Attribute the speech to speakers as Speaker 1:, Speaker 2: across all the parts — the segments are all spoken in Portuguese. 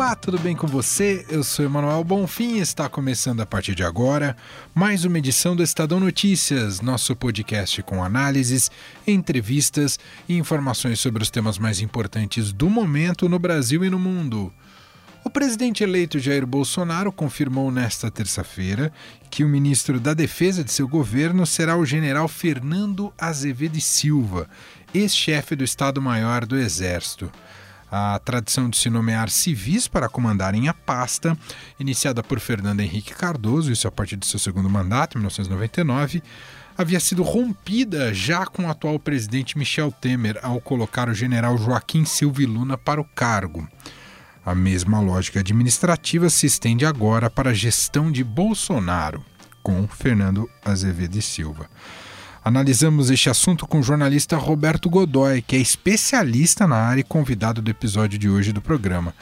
Speaker 1: Olá, tudo bem com você? Eu sou Emanuel Bonfim e está começando a partir de agora mais uma edição do Estadão Notícias, nosso podcast com análises, entrevistas e informações sobre os temas mais importantes do momento no Brasil e no mundo. O presidente eleito Jair Bolsonaro confirmou nesta terça-feira que o ministro da Defesa de seu governo será o general Fernando Azevedo e Silva, ex-chefe do Estado-Maior do Exército a tradição de se nomear civis para comandarem a pasta, iniciada por Fernando Henrique Cardoso, isso a partir do seu segundo mandato, em 1999, havia sido rompida já com o atual presidente Michel Temer ao colocar o general Joaquim Silva Luna para o cargo. A mesma lógica administrativa se estende agora para a gestão de Bolsonaro, com Fernando Azevedo e Silva. Analisamos este assunto com o jornalista Roberto Godoy, que é especialista na área e convidado do episódio de hoje do programa.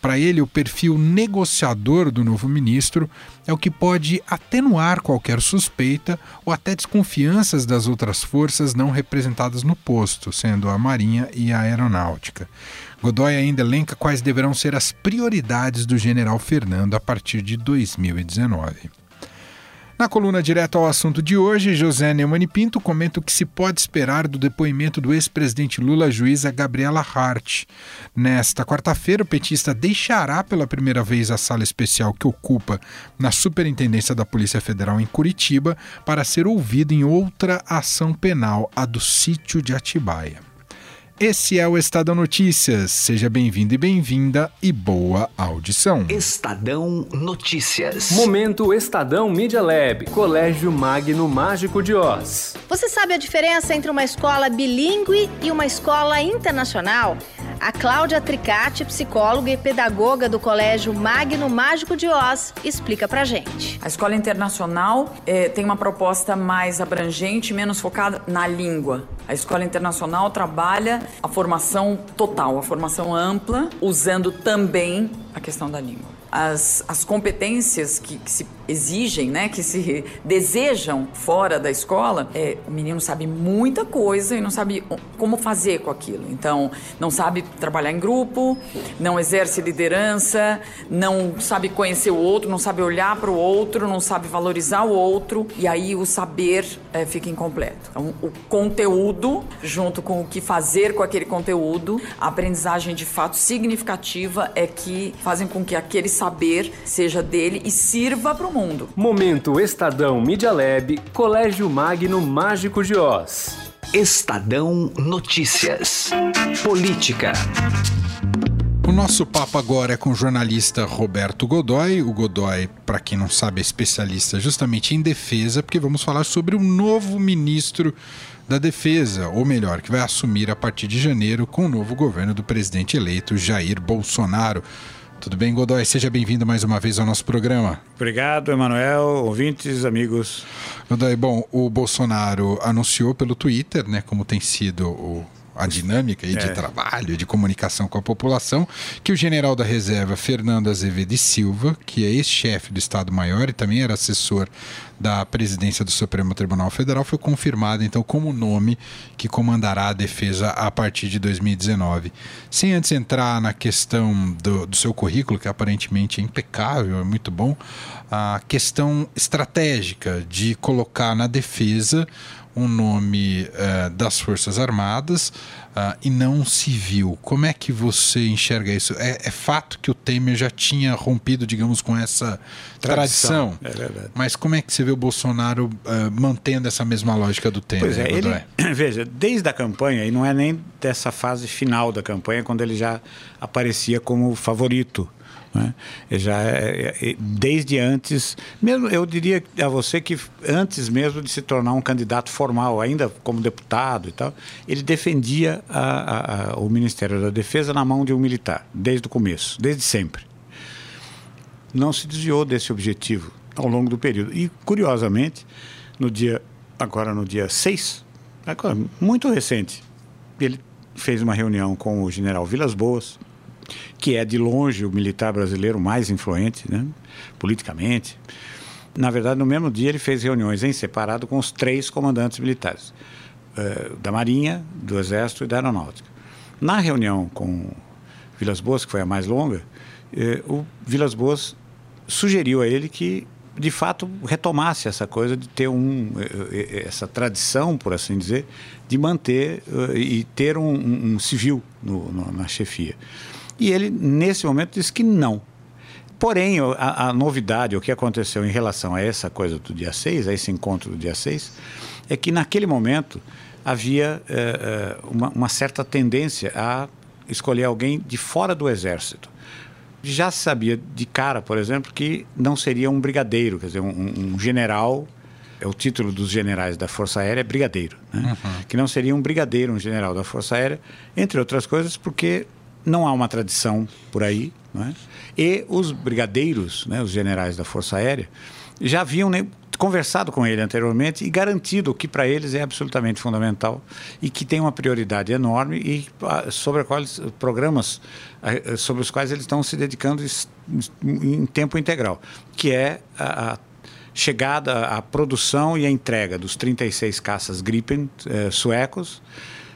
Speaker 1: Para ele, o perfil negociador do novo ministro é o que pode atenuar qualquer suspeita ou até desconfianças das outras forças não representadas no posto, sendo a Marinha e a Aeronáutica. Godoy ainda elenca quais deverão ser as prioridades do general Fernando a partir de 2019. Na coluna direto ao assunto de hoje, José Neumann Pinto comenta o que se pode esperar do depoimento do ex-presidente Lula juíza Gabriela Hart. Nesta quarta-feira, o petista deixará pela primeira vez a sala especial que ocupa na Superintendência da Polícia Federal em Curitiba para ser ouvido em outra ação penal, a do sítio de Atibaia. Esse é o Estadão Notícias. Seja bem-vindo e bem-vinda e boa audição.
Speaker 2: Estadão Notícias.
Speaker 3: Momento Estadão Media Lab, Colégio Magno Mágico de Oz.
Speaker 4: Você sabe a diferença entre uma escola bilíngue e uma escola internacional? A Cláudia Tricati, psicóloga e pedagoga do Colégio Magno Mágico de Oz, explica pra gente.
Speaker 5: A escola internacional é, tem uma proposta mais abrangente, menos focada na língua. A escola internacional trabalha a formação total, a formação ampla, usando também a questão da língua. As, as competências que, que se exigem, né, que se desejam fora da escola, é, o menino sabe muita coisa e não sabe como fazer com aquilo. Então, não sabe trabalhar em grupo, não exerce liderança, não sabe conhecer o outro, não sabe olhar para o outro, não sabe valorizar o outro, e aí o saber é, fica incompleto. Então, o conteúdo, junto com o que fazer com aquele conteúdo, a aprendizagem de fato significativa é que fazem com que aquele saber seja dele e sirva para o mundo.
Speaker 3: Momento Estadão Media Lab, Colégio Magno Mágico de Oz.
Speaker 2: Estadão Notícias. Política.
Speaker 1: O nosso papo agora é com o jornalista Roberto Godoy. O Godoy, para quem não sabe, é especialista justamente em defesa, porque vamos falar sobre o novo ministro da Defesa, ou melhor, que vai assumir a partir de janeiro com o novo governo do presidente eleito Jair Bolsonaro. Tudo bem, Godoy? Seja bem-vindo mais uma vez ao nosso programa.
Speaker 6: Obrigado, Emanuel, ouvintes, amigos.
Speaker 1: Godoy, bom, o Bolsonaro anunciou pelo Twitter, né, como tem sido o a dinâmica aí de é. trabalho, de comunicação com a população, que o general da reserva Fernando Azevedo e Silva, que é ex-chefe do Estado-Maior e também era assessor da presidência do Supremo Tribunal Federal, foi confirmado então como nome que comandará a defesa a partir de 2019. Sem antes entrar na questão do, do seu currículo, que aparentemente é impecável, é muito bom, a questão estratégica de colocar na defesa um nome uh, das Forças Armadas uh, e não civil. Como é que você enxerga isso? É, é, fato que o Temer já tinha rompido, digamos, com essa tradição. tradição é mas como é que você vê o Bolsonaro uh, mantendo essa mesma lógica do Temer?
Speaker 6: Pois é, ele, veja, desde a campanha, e não é nem dessa fase final da campanha, quando ele já aparecia como favorito né? Já é, é, desde antes, mesmo eu diria a você que antes mesmo de se tornar um candidato formal, ainda como deputado e tal, ele defendia a, a, a, o Ministério da Defesa na mão de um militar, desde o começo, desde sempre. Não se desviou desse objetivo ao longo do período. E, curiosamente, no dia, agora no dia 6, agora, muito recente, ele fez uma reunião com o general Vilas Boas, que é de longe o militar brasileiro mais influente, né, politicamente. Na verdade, no mesmo dia ele fez reuniões em separado com os três comandantes militares, uh, da Marinha, do Exército e da Aeronáutica. Na reunião com Vilas Boas, que foi a mais longa, uh, o Vilas Boas sugeriu a ele que de fato retomasse essa coisa de ter um eh, essa tradição por assim dizer de manter uh, e ter um, um civil no, no, na chefia e ele nesse momento disse que não Porém, a, a, novidade, o que aconteceu em relação a essa coisa do dia 6, a esse encontro do dia 6, é que naquele momento havia é, uma, uma, certa tendência a escolher alguém de fora do exército. Já se sabia de cara, por exemplo, que não seria um brigadeiro, quer dizer, um, um general é o título dos generais da Força Aérea é brigadeiro, né? uhum. que não seria um brigadeiro, um general da Força Aérea, entre outras coisas, porque não há uma tradição por aí é? E os brigadeiros, né, os generais da Força Aérea, já haviam né, conversado com ele anteriormente e garantido que para eles é absolutamente fundamental e que tem uma prioridade enorme e ah, sobre quais programas ah, sobre os quais eles estão se dedicando em tempo integral, que é a, a chegada, a produção e a entrega dos 36 caças Gripen eh, suecos,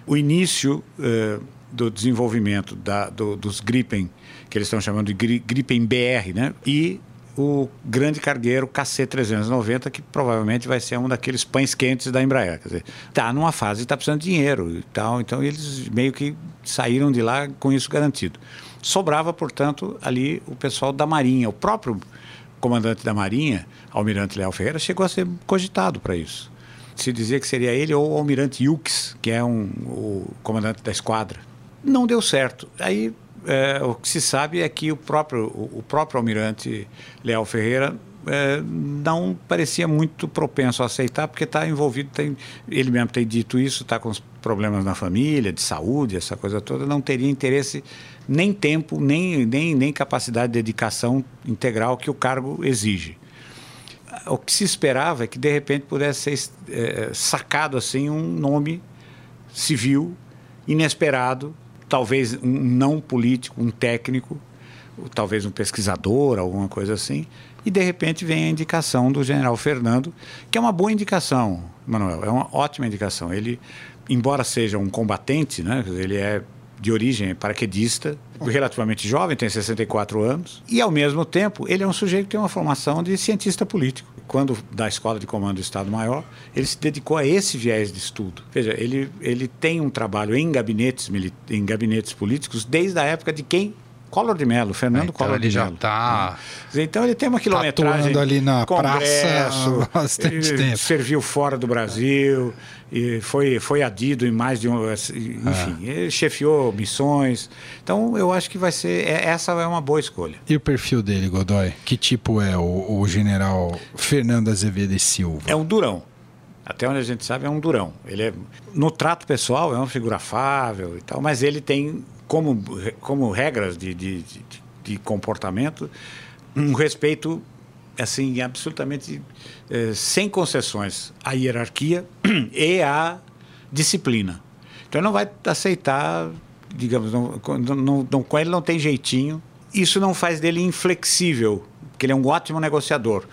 Speaker 6: o início eh, do desenvolvimento da, do, dos Gripen que eles estão chamando de Gripen BR, né? E o grande cargueiro KC-390, que provavelmente vai ser um daqueles pães quentes da Embraer. Quer dizer, está numa fase está precisando de dinheiro e tal, então eles meio que saíram de lá com isso garantido. Sobrava, portanto, ali o pessoal da Marinha. O próprio comandante da Marinha, Almirante Leal Ferreira, chegou a ser cogitado para isso. Se dizia que seria ele ou o Almirante Yux, que é um, o comandante da esquadra. Não deu certo. Aí é, o que se sabe é que o próprio, o próprio almirante Leal Ferreira é, não parecia muito propenso a aceitar, porque está envolvido, tem, ele mesmo tem dito isso, está com problemas na família, de saúde, essa coisa toda, não teria interesse, nem tempo, nem, nem, nem capacidade de dedicação integral que o cargo exige. O que se esperava é que, de repente, pudesse ser é, sacado assim um nome civil inesperado talvez um não político, um técnico, talvez um pesquisador, alguma coisa assim, e de repente vem a indicação do general Fernando, que é uma boa indicação, Manuel, é uma ótima indicação. Ele, embora seja um combatente, né, ele é de origem paraquedista, relativamente jovem, tem 64 anos, e ao mesmo tempo ele é um sujeito que tem uma formação de cientista político. Quando da Escola de Comando do Estado-Maior, ele se dedicou a esse viés de estudo. Veja, ele, ele tem um trabalho em gabinetes, em gabinetes políticos desde a época de quem Collor de Mello, Fernando então Collor
Speaker 1: ele
Speaker 6: de
Speaker 1: Mello. já
Speaker 6: está. Então ele tem uma quilometragem.
Speaker 1: ali na
Speaker 6: congresso,
Speaker 1: praça há bastante tempo.
Speaker 6: Serviu fora do Brasil, e foi, foi adido em mais de um. Enfim, ah. ele chefiou missões. Então eu acho que vai ser. É, essa é uma boa escolha.
Speaker 1: E o perfil dele, Godoy? Que tipo é o, o general Fernando Azevedo e Silva?
Speaker 6: É um durão. Até onde a gente sabe, é um durão. Ele é, no trato pessoal, é uma figura afável e tal, mas ele tem como, como regras de, de, de, de comportamento, um respeito assim absolutamente eh, sem concessões à hierarquia e à disciplina. Então ele não vai aceitar, digamos, não, não, não, com ele não tem jeitinho. Isso não faz dele inflexível, porque ele é um ótimo negociador,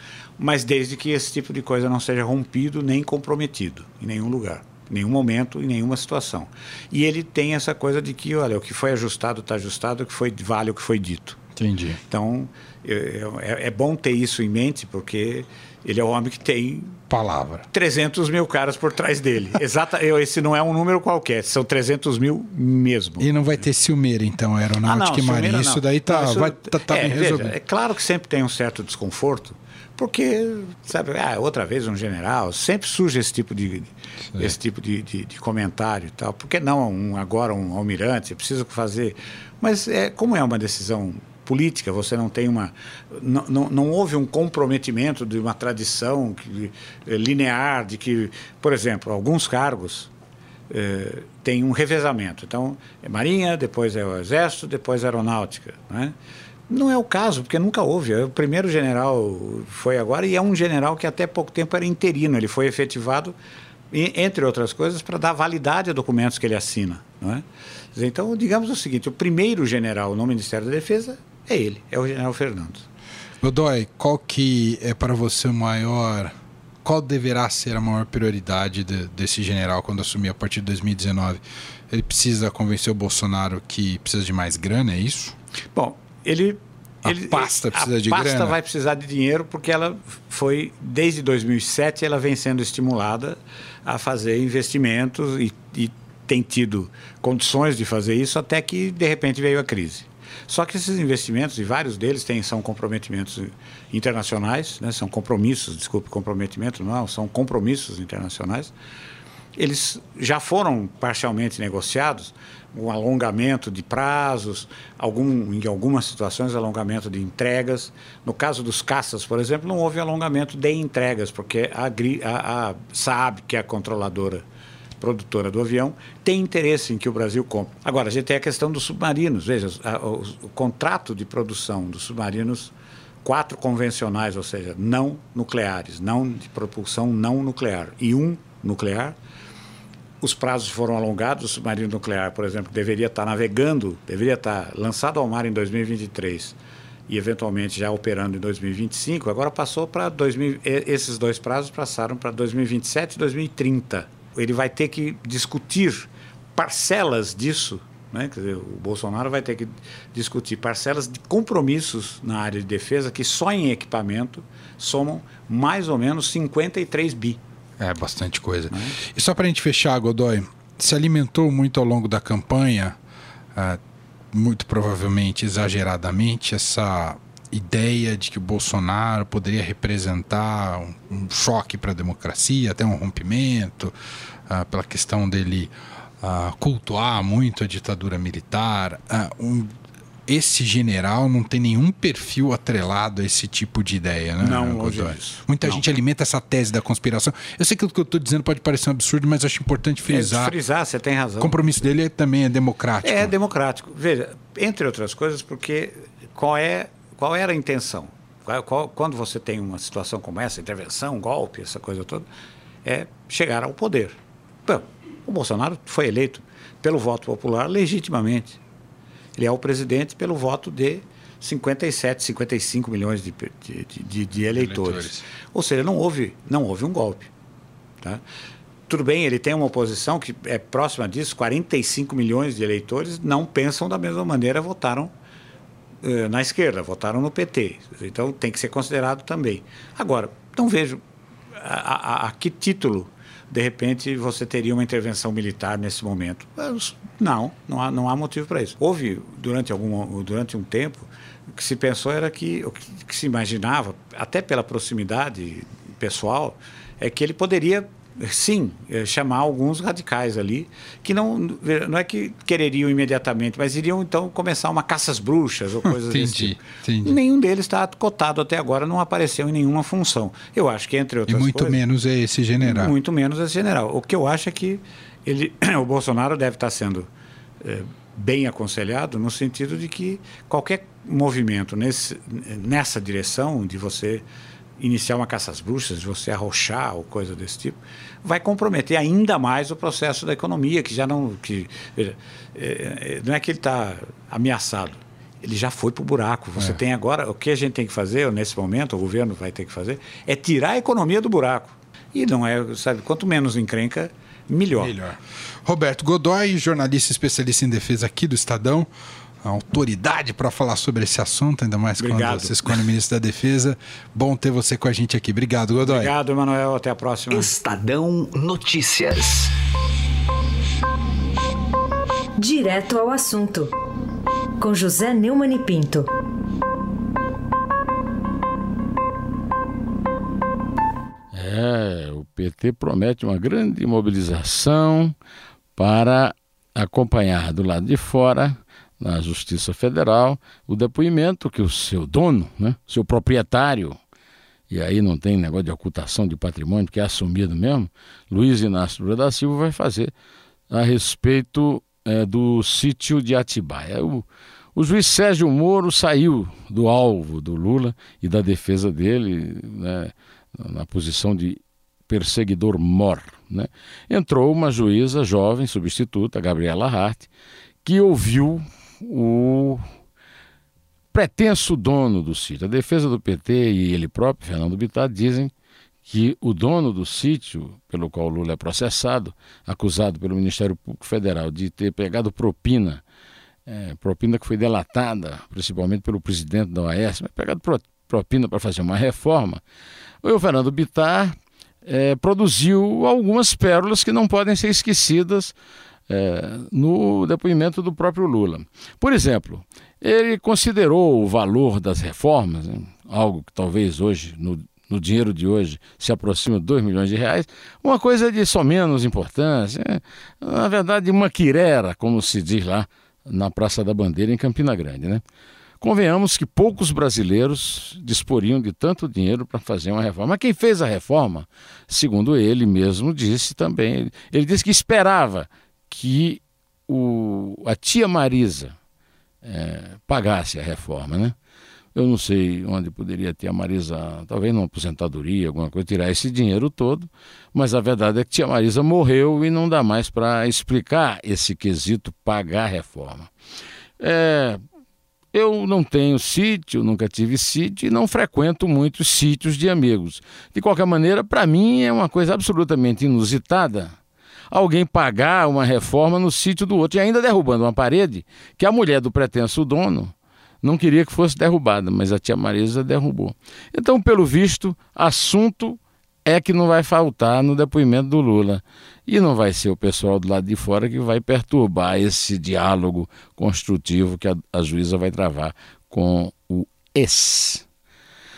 Speaker 6: mas desde que esse tipo de coisa não seja rompido nem comprometido em nenhum lugar nenhum momento, em nenhuma situação. E ele tem essa coisa de que, olha, o que foi ajustado está ajustado, o que foi vale o que foi dito.
Speaker 1: Entendi.
Speaker 6: Então, é, é, bom ter isso em mente, porque ele é o homem que tem
Speaker 1: palavra
Speaker 6: 300 mil caras por trás dele. Exata, esse não é um número qualquer, são 300 mil mesmo.
Speaker 1: E não vai ter ciumeira, então, aeronáutica ah, não, e marinha. Isso daí tá, não, isso, vai, tá, tá
Speaker 6: é, bem veja, É claro que sempre tem um certo desconforto, porque, sabe, ah, outra vez um general, sempre surge esse tipo de, esse tipo de, de, de, comentário e tal. Por que não um, agora um almirante? Precisa fazer. Mas é, como é uma decisão política, você não tem uma. Não, não, não houve um comprometimento de uma tradição que, eh, linear de que, por exemplo, alguns cargos eh, têm um revezamento. Então, é Marinha, depois é o Exército, depois é Aeronáutica. Né? Não é o caso, porque nunca houve. O primeiro general foi agora e é um general que até pouco tempo era interino. Ele foi efetivado entre outras coisas, para dar validade a documentos que ele assina. Não é? Então, digamos o seguinte: o primeiro general no Ministério da Defesa é ele, é o general Fernando.
Speaker 1: Godoy, qual que é para você o maior. Qual deverá ser a maior prioridade de, desse general quando assumir a partir de 2019? Ele precisa convencer o Bolsonaro que precisa de mais grana, é isso?
Speaker 6: Bom, ele
Speaker 1: a
Speaker 6: ele,
Speaker 1: pasta precisa de
Speaker 6: grana?
Speaker 1: A
Speaker 6: pasta vai precisar de dinheiro porque ela foi, desde 2007, ela vem sendo estimulada a fazer investimentos e, e tem tido condições de fazer isso até que, de repente, veio a crise. Só que esses investimentos, e vários deles têm, são comprometimentos internacionais, né, são compromissos, desculpe, comprometimento não, são compromissos internacionais, eles já foram parcialmente negociados, um alongamento de prazos, algum, em algumas situações, alongamento de entregas. No caso dos caças, por exemplo, não houve alongamento de entregas, porque a, a, a Saab, que é a controladora produtora do avião, tem interesse em que o Brasil compre. Agora, a gente tem a questão dos submarinos. Veja, o, o contrato de produção dos submarinos quatro convencionais, ou seja, não nucleares, não de propulsão não nuclear, e um nuclear, os prazos foram alongados. O submarino nuclear, por exemplo, deveria estar navegando, deveria estar lançado ao mar em 2023 e eventualmente já operando em 2025. Agora passou para 2000, esses dois prazos passaram para 2027 e 2030. Ele vai ter que discutir parcelas disso, né? Dizer, o Bolsonaro vai ter que discutir parcelas de compromissos na área de defesa que só em equipamento somam mais ou menos 53 bi.
Speaker 1: É, bastante coisa. E só para a gente fechar, Godoy, se alimentou muito ao longo da campanha, uh, muito provavelmente exageradamente, essa ideia de que o Bolsonaro poderia representar um, um choque para a democracia, até um rompimento, uh, pela questão dele uh, cultuar muito a ditadura militar. Um, esse general não tem nenhum perfil atrelado a esse tipo de ideia, né?
Speaker 6: Não, longe disso.
Speaker 1: Muita
Speaker 6: não.
Speaker 1: gente alimenta essa tese da conspiração. Eu sei que o que eu estou dizendo pode parecer um absurdo, mas acho importante frisar.
Speaker 6: É, frisar, você tem razão.
Speaker 1: O compromisso dele é, também é democrático.
Speaker 6: É democrático. Veja, entre outras coisas, porque qual é qual era a intenção? Qual, qual, quando você tem uma situação como essa, intervenção, golpe, essa coisa toda, é chegar ao poder. Então, o Bolsonaro foi eleito pelo voto popular legitimamente. Ele é o presidente pelo voto de 57, 55 milhões de, de, de, de eleitores. eleitores. Ou seja, não houve, não houve um golpe. Tá? Tudo bem, ele tem uma oposição que é próxima disso, 45 milhões de eleitores não pensam da mesma maneira, votaram eh, na esquerda, votaram no PT. Então tem que ser considerado também. Agora, não vejo a, a, a que título de repente você teria uma intervenção militar nesse momento. Não, não há, não há motivo para isso. Houve, durante, algum, durante um tempo, o que se pensou era que, o que se imaginava, até pela proximidade pessoal, é que ele poderia sim, é, chamar alguns radicais ali, que não, não é que quereriam imediatamente, mas iriam então começar uma caça às bruxas ou coisas
Speaker 1: entendi,
Speaker 6: desse tipo.
Speaker 1: Entendi.
Speaker 6: Nenhum deles está cotado até agora, não apareceu em nenhuma função. Eu acho que, entre outras
Speaker 1: coisas... E muito
Speaker 6: coisas,
Speaker 1: menos é esse general.
Speaker 6: Muito menos esse general. O que eu acho é que ele, o Bolsonaro deve estar sendo é, bem aconselhado no sentido de que qualquer movimento nesse, nessa direção de você iniciar uma caça às bruxas, de você arrochar ou coisa desse tipo, vai comprometer ainda mais o processo da economia, que já não. Que, é, não é que ele está ameaçado, ele já foi para o buraco. Você é. tem agora, o que a gente tem que fazer, nesse momento, o governo vai ter que fazer, é tirar a economia do buraco. E não é, sabe, quanto menos encrenca, melhor.
Speaker 1: Melhor. Roberto Godoy, jornalista especialista em defesa aqui do Estadão a autoridade para falar sobre esse assunto, ainda mais
Speaker 6: Obrigado.
Speaker 1: quando você escolhe o ministro da Defesa. Bom ter você com a gente aqui. Obrigado, Godoy.
Speaker 6: Obrigado, Emanuel. Até a próxima.
Speaker 2: Estadão Notícias.
Speaker 7: Direto ao assunto. Com José Neumann e Pinto.
Speaker 8: É, o PT promete uma grande mobilização para acompanhar do lado de fora na Justiça Federal o depoimento que o seu dono, né, seu proprietário, e aí não tem negócio de ocultação de patrimônio, que é assumido mesmo, Luiz Inácio Lula da Silva vai fazer a respeito é, do sítio de Atibaia. O, o juiz Sérgio Moro saiu do alvo do Lula e da defesa dele né, na posição de perseguidor mor. Né? Entrou uma juíza jovem, substituta, Gabriela Hart, que ouviu o pretenso dono do sítio. A defesa do PT e ele próprio, Fernando Bittar, dizem que o dono do sítio pelo qual Lula é processado, acusado pelo Ministério Público Federal de ter pegado propina, é, propina que foi delatada principalmente pelo presidente da OAS, mas pegado propina para fazer uma reforma, o Fernando Bittar é, produziu algumas pérolas que não podem ser esquecidas é, no depoimento do próprio Lula. Por exemplo, ele considerou o valor das reformas, né, algo que talvez hoje, no, no dinheiro de hoje, se aproxima de 2 milhões de reais, uma coisa de só menos importância. Né? Na verdade, uma quirera, como se diz lá na Praça da Bandeira, em Campina Grande. Né? Convenhamos que poucos brasileiros disporiam de tanto dinheiro para fazer uma reforma. Mas quem fez a reforma, segundo ele mesmo disse também, ele disse que esperava que o, a tia Marisa é, pagasse a reforma, né? Eu não sei onde poderia ter a Marisa, talvez numa aposentadoria, alguma coisa, tirar esse dinheiro todo, mas a verdade é que tia Marisa morreu e não dá mais para explicar esse quesito pagar a reforma. É, eu não tenho sítio, nunca tive sítio e não frequento muitos sítios de amigos. De qualquer maneira, para mim é uma coisa absolutamente inusitada alguém pagar uma reforma no sítio do outro e ainda derrubando uma parede que a mulher do pretenso dono não queria que fosse derrubada, mas a tia Marisa derrubou. Então, pelo visto, assunto é que não vai faltar no depoimento do Lula. E não vai ser o pessoal do lado de fora que vai perturbar esse diálogo construtivo que a, a juíza vai travar com o ex.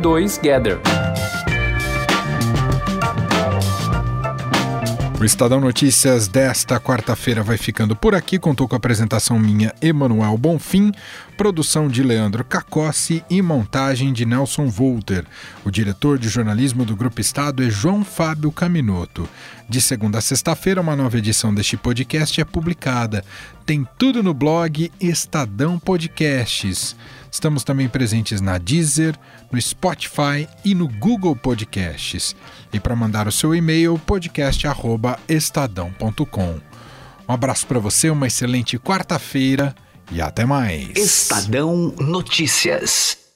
Speaker 3: 2 Gather.
Speaker 1: O Estadão Notícias desta quarta-feira vai ficando por aqui. Contou com a apresentação minha, Emanuel Bonfim, produção de Leandro Cacossi e montagem de Nelson Volter. O diretor de jornalismo do Grupo Estado é João Fábio Caminoto. De segunda a sexta-feira, uma nova edição deste podcast é publicada. Tem tudo no blog Estadão Podcasts. Estamos também presentes na Deezer, no Spotify e no Google Podcasts. E para mandar o seu e-mail, podcast@estadão.com. Um abraço para você, uma excelente quarta-feira e até mais.
Speaker 2: Estadão Notícias.